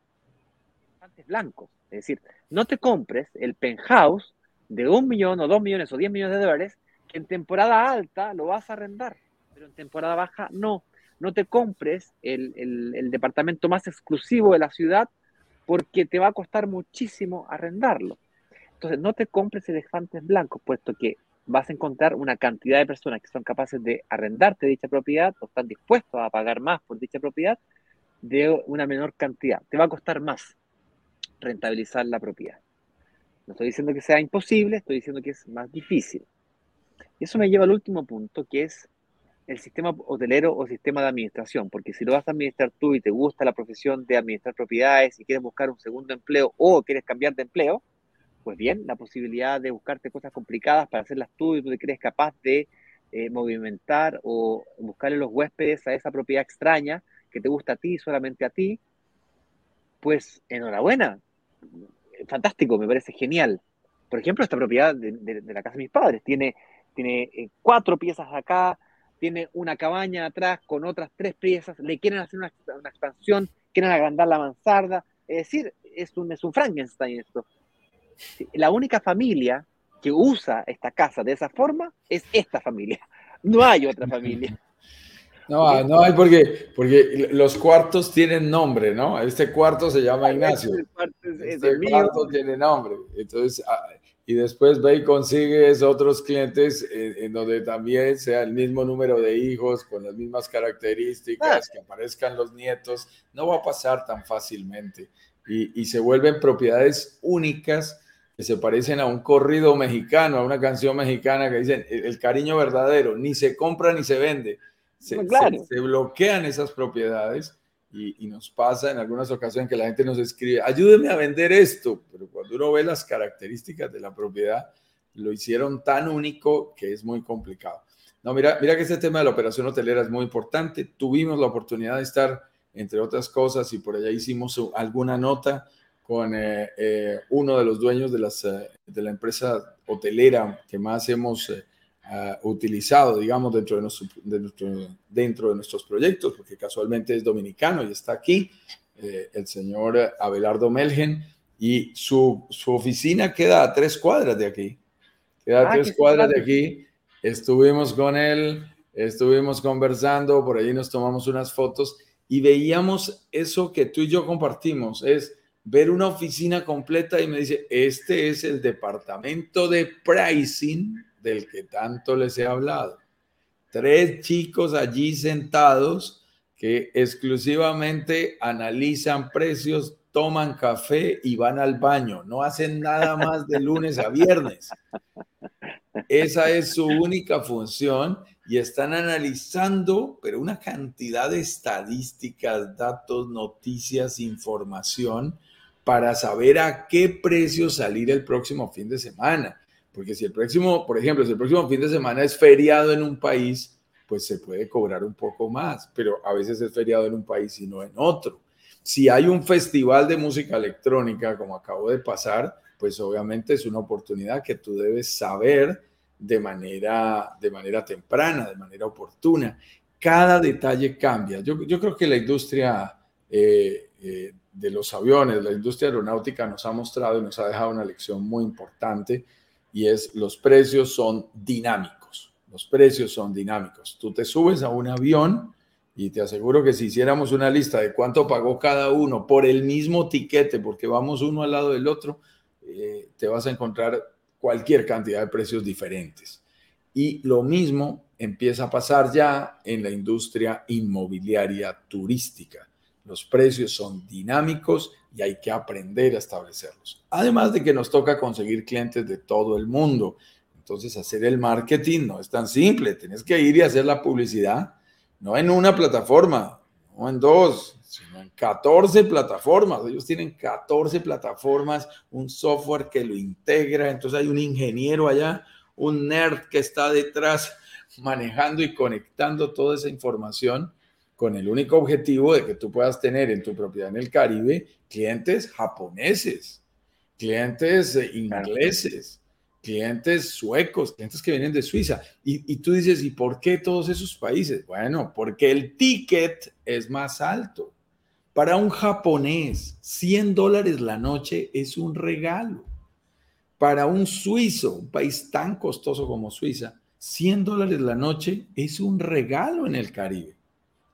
en blancos. Es decir, no te compres el penthouse de un millón o dos millones o diez millones de dólares que en temporada alta lo vas a arrendar, pero en temporada baja no. No te compres el, el departamento más exclusivo de la ciudad porque te va a costar muchísimo arrendarlo. Entonces, no te compres elefantes blancos, puesto que vas a encontrar una cantidad de personas que son capaces de arrendarte dicha propiedad o están dispuestos a pagar más por dicha propiedad de una menor cantidad. Te va a costar más rentabilizar la propiedad. No estoy diciendo que sea imposible, estoy diciendo que es más difícil. Y eso me lleva al último punto, que es el sistema hotelero o sistema de administración, porque si lo vas a administrar tú y te gusta la profesión de administrar propiedades y quieres buscar un segundo empleo o quieres cambiar de empleo, pues bien, la posibilidad de buscarte cosas complicadas para hacerlas tú y tú te crees capaz de eh, movimentar o buscarle los huéspedes a esa propiedad extraña que te gusta a ti, solamente a ti, pues enhorabuena, fantástico, me parece genial. Por ejemplo, esta propiedad de, la casa de mis padres tiene, tiene eh, cuatro piezas acá, tiene una cabaña atrás con otras tres piezas, le quieren hacer una, expansión, quieren agrandar la mansarda, es decir, es un, es un Frankenstein esto. La única familia que usa esta casa de esa forma es esta familia, no hay otra familia. No, no hay porque, porque los cuartos tienen nombre, ¿no? Este cuarto se llama Ignacio. Este cuarto tiene nombre. Entonces, ah, y después ve y consigues otros clientes en, donde también sea el mismo número de hijos, con las mismas características, que aparezcan los nietos, no va a pasar tan fácilmente. Y, y, se vuelven propiedades únicas que se parecen a un corrido mexicano, a una canción mexicana que dicen el, cariño verdadero, ni se compra ni se vende. Se, se bloquean esas propiedades y, nos pasa en algunas ocasiones que la gente nos escribe, ayúdeme a vender esto, pero cuando uno ve las características de la propiedad, lo hicieron tan único que es muy complicado. No, mira, mira que este tema de la operación hotelera es muy importante. Tuvimos la oportunidad de estar, entre otras cosas, y por allá hicimos alguna nota con eh, eh, uno de los dueños de, las, eh, de la empresa hotelera que más hemos utilizado, digamos, dentro de, nuestro, dentro de nuestros proyectos, porque casualmente es dominicano y está aquí, eh, el señor Abelardo Melgen, y su, su, oficina queda a tres cuadras de aquí. Queda a ah, tres cuadras de aquí. Estuvimos con él, estuvimos conversando, por ahí nos tomamos unas fotos y veíamos eso que tú y yo compartimos, es ver una oficina completa y me dice, este es el departamento de pricing del que tanto les he hablado. Tres chicos allí sentados que exclusivamente analizan precios, toman café y van al baño. No hacen nada más de lunes a viernes. Esa es su única función y están analizando, pero una cantidad de estadísticas, datos, noticias, información para saber a qué precio salir el próximo fin de semana. Porque si el próximo, por ejemplo, si el próximo fin de semana es feriado en un país, pues se puede cobrar un poco más, pero a veces es feriado en un país y no en otro. Si hay un festival de música electrónica, como acabo de pasar, pues obviamente es una oportunidad que tú debes saber de manera, de manera temprana, de manera oportuna. Cada detalle cambia. Yo, yo creo que la industria eh, eh, de los aviones, la industria aeronáutica nos ha mostrado y nos ha dejado una lección muy importante y es los precios son dinámicos. Los precios son dinámicos. Tú te subes a un avión y te aseguro que si hiciéramos una lista de cuánto pagó cada uno por el mismo tiquete, porque vamos uno al lado del otro, eh, te vas a encontrar cualquier cantidad de precios diferentes. Y lo mismo empieza a pasar ya en la industria inmobiliaria turística. Los precios son dinámicos y hay que aprender a establecerlos. Además de que nos toca conseguir clientes de todo el mundo. Entonces, hacer el marketing no es tan simple. Tienes que ir y hacer la publicidad, no en una plataforma, no en dos, sino en 14 plataformas. Ellos tienen 14 plataformas, un software que lo integra. Entonces, hay un ingeniero allá, un nerd que está detrás manejando y conectando toda esa información con el único objetivo de que tú puedas tener en tu propiedad en el Caribe clientes japoneses, clientes eh, ingleses, clientes suecos, clientes que vienen de Suiza. Y, y, tú dices, ¿y por qué todos esos países? Bueno, porque el ticket es más alto. Para un japonés, 100 dólares la noche es un regalo. Para un suizo, un país tan costoso como Suiza, 100 dólares la noche es un regalo en el Caribe.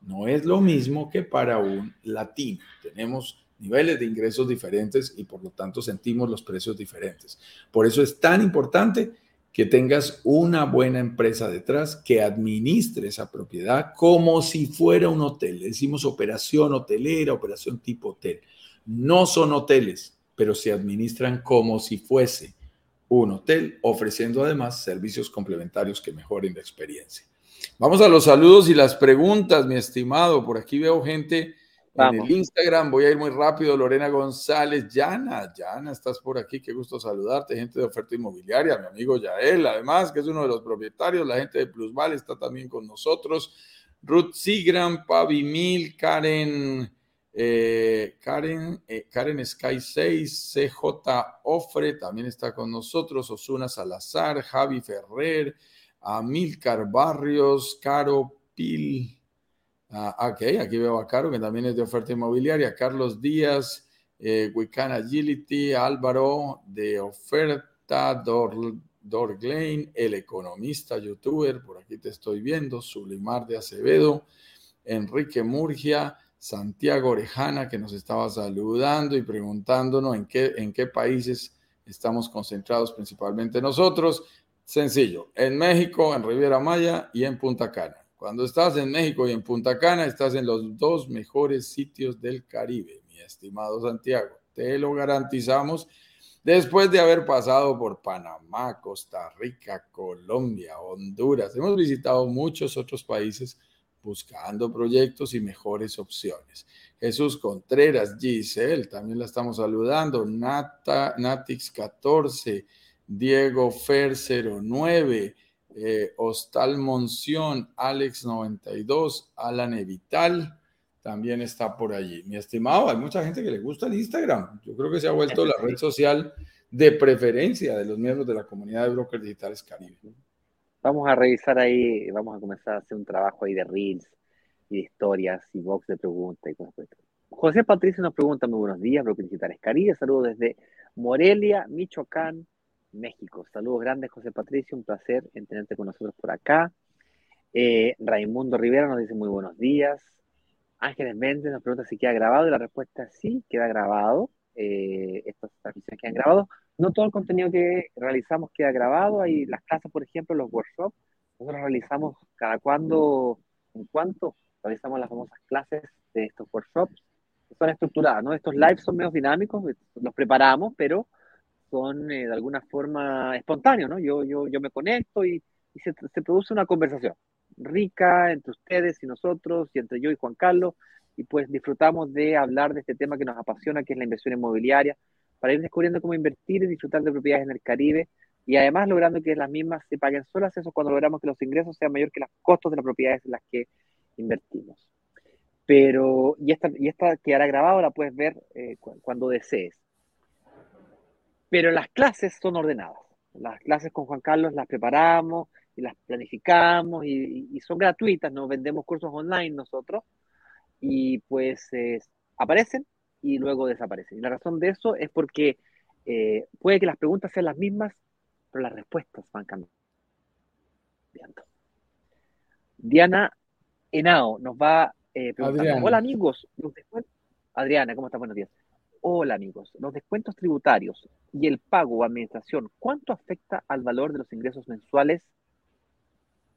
No es lo mismo que para un latino. Tenemos niveles de ingresos diferentes y por lo tanto sentimos los precios diferentes. Por eso es tan importante que tengas una buena empresa detrás que administre esa propiedad como si fuera un hotel. Le decimos operación hotelera, operación tipo hotel. No son hoteles, pero se administran como si fuese un hotel, ofreciendo además servicios complementarios que mejoren la experiencia. Vamos a los saludos y las preguntas, mi estimado. Por aquí veo gente en el Instagram. Voy a ir muy rápido. Lorena González, Yana, Yana, estás por aquí. Qué gusto saludarte. Gente de oferta inmobiliaria, mi amigo Yael, además, que es uno de los propietarios. La gente de Plusval está también con nosotros. Ruth Sigram, Pavimil, Karen. Eh, Karen, eh, Karen Sky 6, CJ Ofre también está con nosotros, Osuna Salazar, Javi Ferrer, Amilcar Barrios, Caro Pil. Ah, ok, aquí veo a Caro, que también es de oferta inmobiliaria, Carlos Díaz, eh, Agility, Álvaro de oferta, Dor, Dorglain, el economista youtuber, por aquí te estoy viendo, Sulimar de Acevedo, Enrique Murgia, Santiago Orejana, que nos estaba saludando y preguntándonos en qué, en qué países estamos concentrados principalmente nosotros. Sencillo, en México, en Riviera Maya y en Punta Cana. Cuando estás en México y en Punta Cana, estás en los dos mejores sitios del Caribe, mi estimado Santiago. Te lo garantizamos después de haber pasado por Panamá, Costa Rica, Colombia, Honduras. Hemos visitado muchos otros países buscando proyectos y mejores opciones. Jesús Contreras, Giselle, también la estamos saludando, Nata, Natix 14, Diego Fer 09, eh, Hostal Monción, Alex 92, Alan Evital, también está por allí. Mi estimado, hay mucha gente que le gusta el Instagram. Yo creo que se ha vuelto la red social de preferencia de los miembros de la comunidad de brokers digitales Caribe. Vamos a revisar ahí, vamos a comenzar a hacer un trabajo ahí de reels y de historias y box de preguntas y cosas José Patricio nos pregunta, muy buenos días, Brokers Digitales Caribe, saludos desde Morelia, Michoacán, México. Saludos grandes, José Patricio, un placer en tenerte con nosotros por acá. Eh, Raimundo Rivera nos dice muy buenos días. Ángeles Méndez nos pregunta si queda grabado y la respuesta es sí, queda grabado. Eh, estas transmisiones quedan grabados. No todo el contenido que realizamos queda grabado. Hay las clases, por ejemplo, los workshops. Nosotros realizamos cada cuando, en cuanto realizamos las famosas clases de estos workshops, son estructuradas, ¿no? Estos lives son menos dinámicos, los preparamos, pero son eh, de alguna forma espontáneos, ¿no? Yo, yo, yo me conecto y, se, produce una conversación rica entre ustedes y nosotros, y entre yo y Juan Carlos, y pues disfrutamos de hablar de este tema que nos apasiona, que es la inversión inmobiliaria, para ir descubriendo cómo invertir y disfrutar de propiedades en el Caribe y además logrando que las mismas se paguen solas, eso cuando logramos que los ingresos sean mayores que los costos de las propiedades en las que invertimos. Pero, y esta, y esta quedará grabada, la puedes ver eh, cuando desees. Pero las clases son ordenadas. Las clases con Juan Carlos las preparamos y las planificamos y, son gratuitas, nos vendemos cursos online nosotros y pues aparecen y luego desaparecen. Y la razón de eso es porque eh, puede que las preguntas sean las mismas, pero las respuestas van cambiando. Diana Henao nos va eh, preguntando, hola amigos, Adriana, ¿cómo estás? Buenos días. Hola amigos, los descuentos tributarios y el pago o administración, ¿cuánto afecta al valor de los ingresos mensuales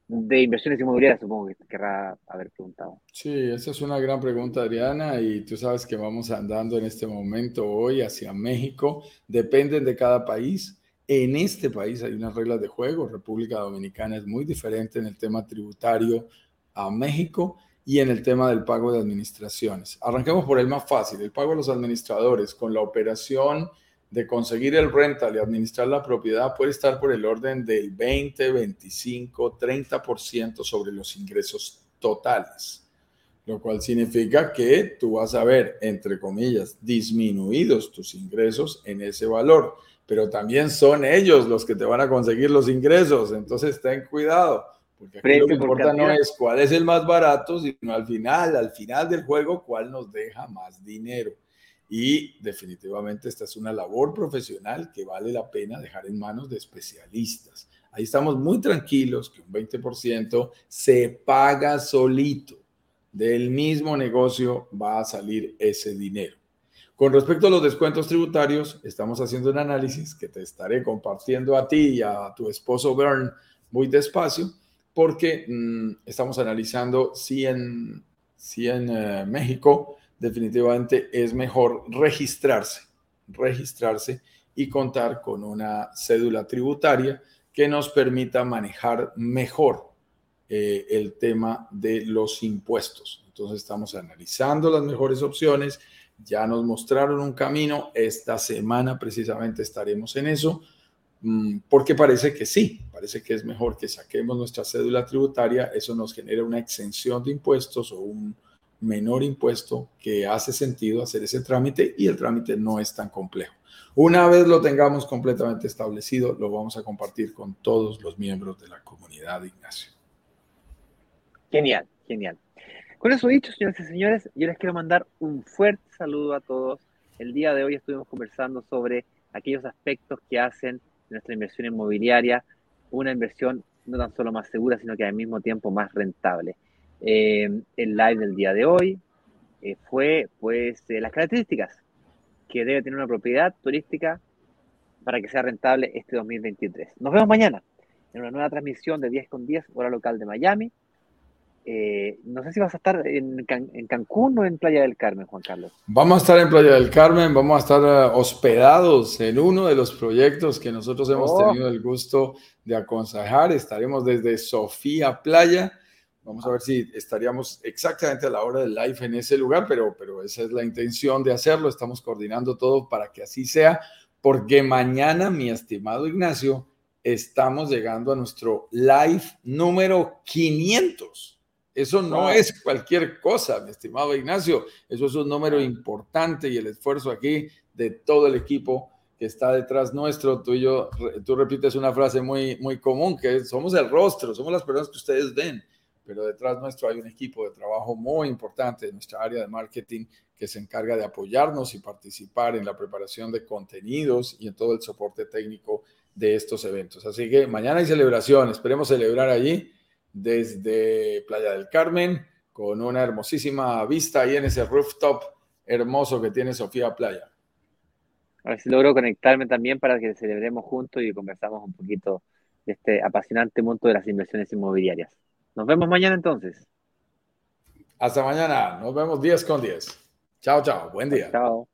de inversiones inmobiliarias, supongo que querrá haber preguntado. Sí, esa es una gran pregunta, Adriana, y tú sabes que vamos andando en este momento hoy hacia México, dependen de cada país. En este país hay unas reglas de juego, República Dominicana es muy diferente en el tema tributario a México y en el tema del pago de administraciones. Arranquemos por el más fácil, el pago a los administradores con la operación de conseguir el rental y administrar la propiedad puede estar por el orden del 20, 25, 30% sobre los ingresos totales. lo cual significa que tú vas a ver, entre comillas, disminuidos tus ingresos en ese valor, pero también son ellos los que te van a conseguir los ingresos, entonces ten cuidado, porque aquí lo que importa no es cuál es el más barato, sino al final, al final del juego, cuál nos deja más dinero. Y definitivamente esta es una labor profesional que vale la pena dejar en manos de especialistas. Ahí estamos muy tranquilos que un 20% se paga solito del mismo negocio va a salir ese dinero. Con respecto a los descuentos tributarios, estamos haciendo un análisis que te estaré compartiendo a ti y a tu esposo Bern muy despacio, porque mm, estamos analizando si en, si en eh, México definitivamente es mejor registrarse, registrarse y contar con una cédula tributaria que nos permita manejar mejor eh, el tema de los impuestos. Entonces estamos analizando las mejores opciones, ya nos mostraron un camino, esta semana precisamente estaremos en eso, porque parece que sí, parece que es mejor que saquemos nuestra cédula tributaria, eso nos genera una exención de impuestos o un menor impuesto que hace sentido hacer ese trámite y el trámite no es tan complejo. Una vez lo tengamos completamente establecido, lo vamos a compartir con todos los miembros de la comunidad, Ignacio. Genial, genial. Con eso dicho, señores y señores, yo les quiero mandar un fuerte saludo a todos. El día de hoy estuvimos conversando sobre aquellos aspectos que hacen nuestra inversión inmobiliaria una inversión no tan solo más segura, sino que al mismo tiempo más rentable. Eh, el live del día de hoy eh, fue pues eh, las características que debe tener una propiedad turística para que sea rentable este 2023. Nos vemos mañana en una nueva transmisión de 10 con 10, hora local de Miami. Eh, no sé si vas a estar en, Cancún o en Playa del Carmen, Juan Carlos. Vamos a estar en Playa del Carmen, vamos a estar eh, hospedados en uno de los proyectos que nosotros hemos oh. tenido el gusto de aconsejar. Estaremos desde Sofía Playa. Vamos a ver si estaríamos exactamente a la hora del live en ese lugar, pero, pero esa es la intención de hacerlo. Estamos coordinando todo para que así sea, porque mañana, mi estimado Ignacio, estamos llegando a nuestro live número 500. Eso no es cualquier cosa, mi estimado Ignacio. Eso es un número importante y el esfuerzo aquí de todo el equipo que está detrás nuestro. Tú y yo, tú repites una frase muy, muy común, que es, somos el rostro, somos las personas que ustedes ven, pero detrás nuestro hay un equipo de trabajo muy importante en nuestra área de marketing que se encarga de apoyarnos y participar en la preparación de contenidos y en todo el soporte técnico de estos eventos. Así que mañana hay celebración, esperemos celebrar allí desde Playa del Carmen, con una hermosísima vista ahí en ese rooftop hermoso que tiene Sofía Playa. A ver si logro conectarme también para que celebremos juntos y conversamos un poquito de este apasionante mundo de las inversiones inmobiliarias. Nos vemos mañana entonces. Hasta mañana. Nos vemos 10 con 10. Chao, chao. Buen día. Chao.